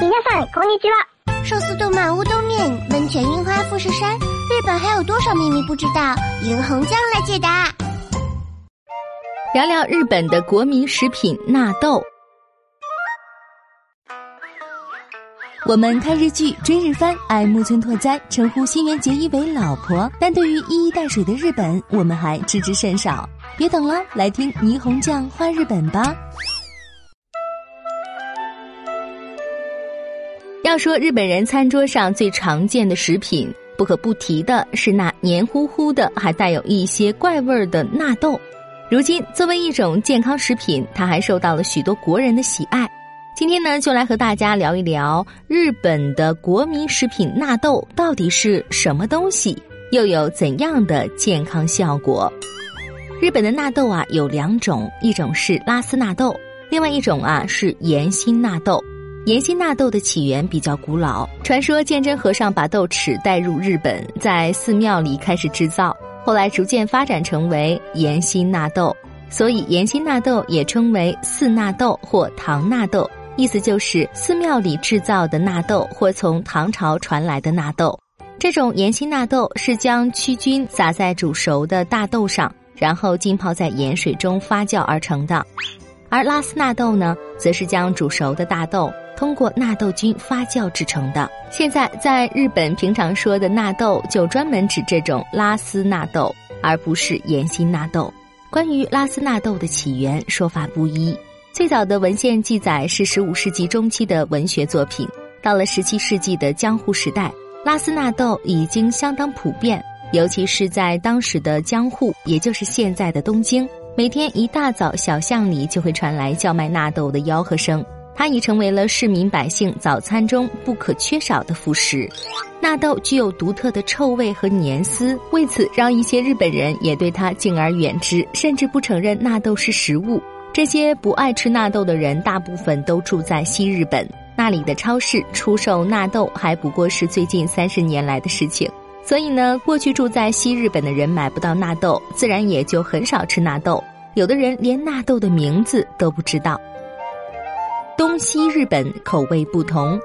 皆さんこんにちは。寿司动漫乌冬面，温泉樱花富士山，日本还有多少秘密不知道？银红酱来解答。聊聊日本的国民食品纳豆。我们看日剧、追日番，爱木村拓哉，称呼新垣结衣为老婆。但对于一衣带水的日本，我们还知之甚少。别等了，来听霓虹酱画日本吧。 要说日本人餐桌上最常见的食品，不可不提的是那黏糊糊的、还带有一些怪味儿的纳豆。如今，作为一种健康食品，它还受到了许多国人的喜爱。今天呢，就来和大家聊一聊日本的国民食品纳豆到底是什么东西，又有怎样的健康效果。日本的纳豆啊有两种，一种是拉丝纳豆，另外一种啊是盐心纳豆。盐心纳豆的起源比较古老，传说鉴真和尚把豆豉带入日本，在寺庙里开始制造，后来逐渐发展成为盐心纳豆，所以盐心纳豆也称为寺纳豆或唐纳豆。意思就是寺庙里制造的纳豆，或从唐朝传来的纳豆。这种盐心纳豆是将曲菌撒在煮熟的大豆上，然后浸泡在盐水中发酵而成的。而拉丝纳豆呢，则是将煮熟的大豆通过纳豆菌发酵制成的。现在在日本平常说的纳豆，就专门指这种拉丝纳豆，而不是盐心纳豆。关于拉丝纳豆的起源，说法不一。最早的文献记载是十五世纪中期的文学作品，到了十七世纪的江户时代，拉丝纳豆已经相当普遍，尤其是在当时的江户，也就是现在的东京，每天一大早小巷里就会传来叫卖纳豆的吆喝声，它已成为了市民百姓早餐中不可缺少的副食。纳豆具有独特的臭味和黏丝，为此让一些日本人也对它敬而远之，甚至不承认纳豆是食物。这些不爱吃纳豆的人，大部分都住在西日本，那里的超市出售纳豆还不过是最近三十年来的事情。所以呢，过去住在西日本的人买不到纳豆，自然也就很少吃纳豆。有的人连纳豆的名字都不知道。东西日本口味不同，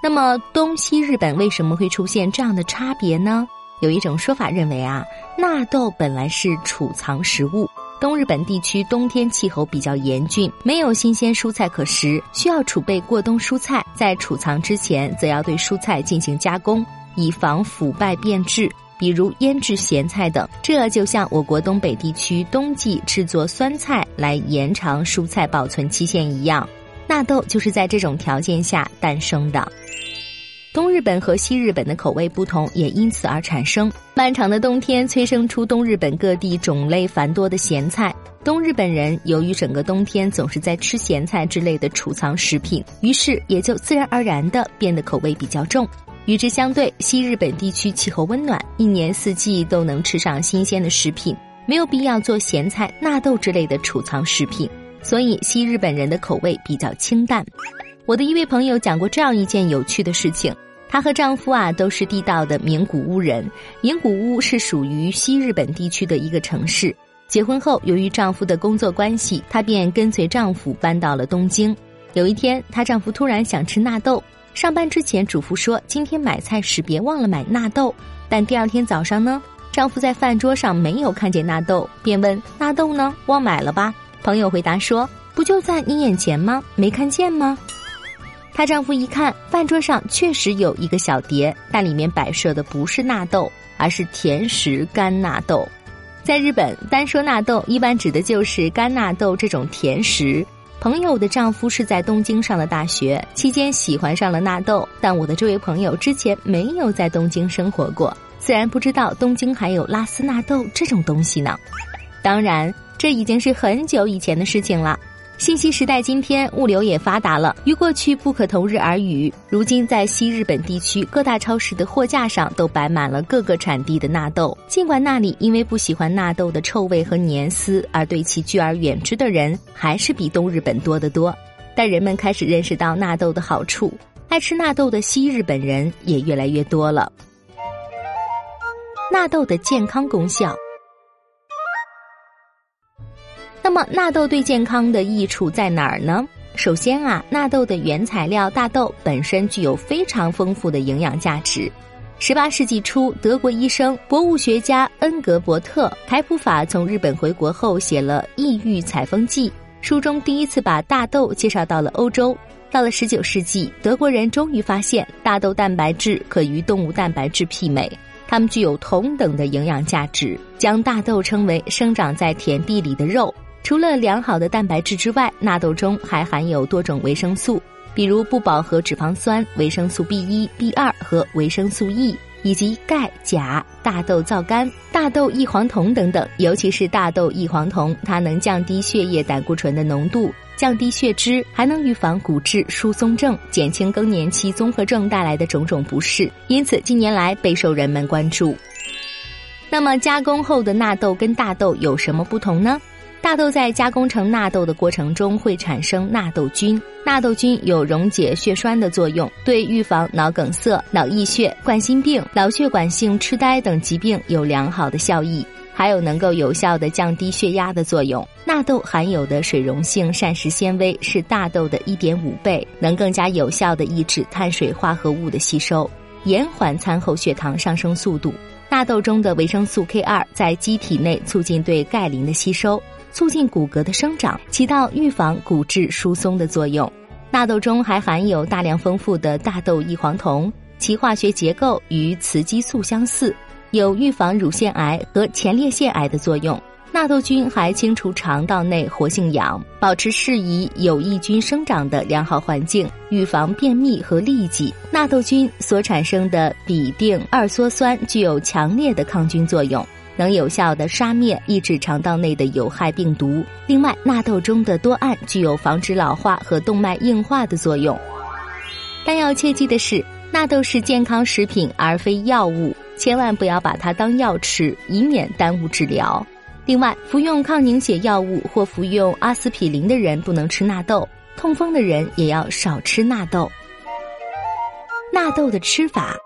那么东西日本为什么会出现这样的差别呢？有一种说法认为啊，纳豆本来是储藏食物。东日本地区冬天气候比较严峻，没有新鲜蔬菜可食，需要储备过冬蔬菜。在储藏之前，则要对蔬菜进行加工，以防腐败变质，比如腌制咸菜等。这就像我国东北地区冬季制作酸菜来延长蔬菜保存期限一样，纳豆就是在这种条件下诞生的。东日本和西日本的口味不同，也因此而产生。漫长的冬天催生出东日本各地种类繁多的咸菜。东日本人由于整个冬天总是在吃咸菜之类的储藏食品，于是也就自然而然的变得口味比较重。与之相对，西日本地区气候温暖，一年四季都能吃上新鲜的食品，没有必要做咸菜、纳豆之类的储藏食品，所以西日本人的口味比较清淡。我的一位朋友讲过这样一件有趣的事情。她和丈夫啊都是地道的名古屋人。名古屋是属于西日本地区的一个城市。结婚后，由于丈夫的工作关系，她便跟随丈夫搬到了东京。有一天，她丈夫突然想吃纳豆，上班之前嘱咐说：“今天买菜时别忘了买纳豆。”但第二天早上呢，丈夫在饭桌上没有看见纳豆，便问：“纳豆呢？忘买了吧？”朋友回答说：“不就在你眼前吗？没看见吗？”她丈夫一看，饭桌上确实有一个小碟，但里面摆设的不是纳豆，而是甜食干纳豆。在日本，单说纳豆，一般指的就是干纳豆这种甜食。朋友的丈夫是在东京上的大学，期间喜欢上了纳豆，但我的这位朋友之前没有在东京生活过，自然不知道东京还有拉丝纳豆这种东西呢。当然，这已经是很久以前的事情了。信息时代，今天物流也发达了，与过去不可同日而语。如今，在西日本地区各大超市的货架上都摆满了各个产地的纳豆。尽管那里因为不喜欢纳豆的臭味和黏丝而对其拒而远之的人还是比东日本多得多，但人们开始认识到纳豆的好处，爱吃纳豆的西日本人也越来越多了。纳豆的健康功效。那么纳豆对健康的益处在哪儿呢？首先啊，纳豆的原材料大豆本身具有非常丰富的营养价值。十八世纪初，德国医生、博物学家恩格伯特·凯普法从日本回国后写了《异域采风记》，书中第一次把大豆介绍到了欧洲。到了十九世纪，德国人终于发现大豆蛋白质可与动物蛋白质媲美，它们具有同等的营养价值，将大豆称为生长在田地里的肉。除了良好的蛋白质之外，纳豆中还含有多种维生素，比如不饱和脂肪酸、维生素 B 一、B 二和维生素 E，以及钙、钾、大豆皂苷、大豆异黄酮等等。尤其是大豆异黄酮，它能降低血液胆固醇的浓度。降低血脂，还能预防骨质疏松症，减轻更年期综合症带来的种种不适，因此近年来备受人们关注。那么加工后的纳豆跟大豆有什么不同呢？大豆在加工成纳豆的过程中会产生纳豆菌，纳豆菌有溶解血栓的作用，对预防脑梗塞、脑溢血、冠心病、脑血管性痴呆等疾病有良好的效益。还有能够有效的降低血压的作用。纳豆含有的水溶性膳食纤维是大豆的一点五倍，能更加有效的抑制碳水化合物的吸收，延缓餐后血糖上升速度。纳豆中的维生素 K 二在机体内促进对钙磷的吸收，促进骨骼的生长，起到预防骨质疏松的作用。纳豆中还含有大量丰富的大豆异黄酮，其化学结构与雌激素相似。有预防乳腺癌和前列腺癌的作用。纳豆菌还清除肠道内活性氧，保持适宜有益菌生长的良好环境，预防便秘和痢疾。纳豆菌所产生的吡啶二羧酸具有强烈的抗菌作用，能有效的杀灭、抑制肠道内的有害病毒。另外，纳豆中的多胺具有防止老化和动脉硬化的作用。但要切记的是，纳豆是健康食品，而非药物。千万不要把它当药吃，以免耽误治疗。另外，服用抗凝血药物或服用阿司匹林的人不能吃纳豆，痛风的人也要少吃纳豆。纳豆的吃法，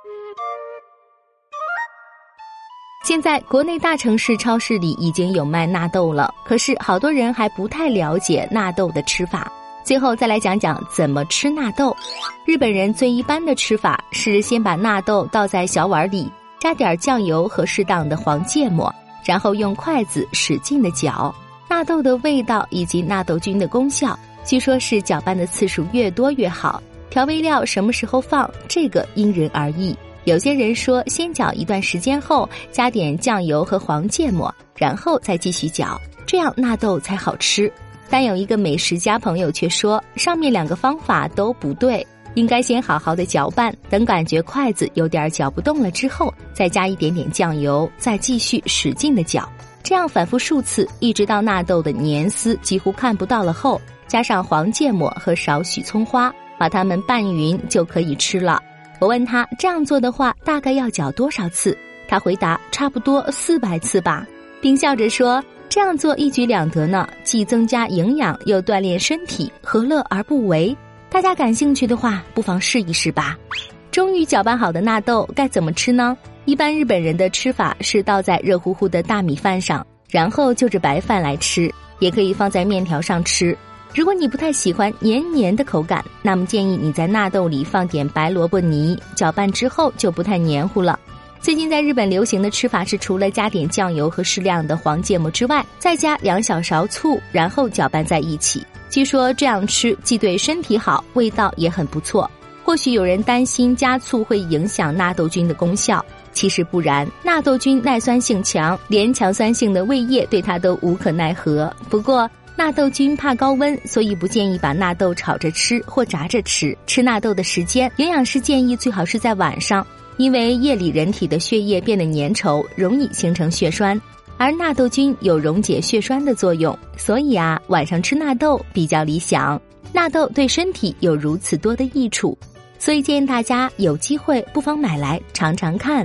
现在国内大城市超市里已经有卖纳豆了，可是好多人还不太了解纳豆的吃法。最后再来讲讲怎么吃纳豆。日本人最一般的吃法是先把纳豆倒在小碗里。加点酱油和适当的黄芥末，然后用筷子使劲的搅。纳豆的味道以及纳豆菌的功效，据说是搅拌的次数越多越好。调味料什么时候放，这个因人而异。有些人说先搅一段时间后，加点酱油和黄芥末，然后再继续搅，这样纳豆才好吃。但有一个美食家朋友却说，上面两个方法都不对。应该先好好的搅拌，等感觉筷子有点搅不动了之后，再加一点点酱油，再继续使劲的搅，这样反复数次，一直到纳豆的粘丝几乎看不到了后，加上黄芥末和少许葱花，把它们拌匀就可以吃了。我问他这样做的话大概要搅多少次，他回答差不多四百次吧，并笑着说这样做一举两得呢，既增加营养又锻炼身体，何乐而不为？大家感兴趣的话，不妨试一试吧。终于搅拌好的纳豆该怎么吃呢？一般日本人的吃法是倒在热乎乎的大米饭上，然后就着白饭来吃，也可以放在面条上吃。如果你不太喜欢黏黏的口感，那么建议你在纳豆里放点白萝卜泥，搅拌之后就不太黏糊了。最近在日本流行的吃法是，除了加点酱油和适量的黄芥末之外，再加两小勺醋，然后搅拌在一起。据说这样吃既对身体好，味道也很不错。或许有人担心加醋会影响纳豆菌的功效，其实不然。纳豆菌耐酸性强，连强酸性的胃液对它都无可奈何。不过纳豆菌怕高温，所以不建议把纳豆炒着吃或炸着吃。吃纳豆的时间，营养师建议最好是在晚上，因为夜里人体的血液变得粘稠，容易形成血栓。而纳豆菌有溶解血栓的作用，所以啊，晚上吃纳豆比较理想。纳豆对身体有如此多的益处，所以建议大家有机会不妨买来尝尝看。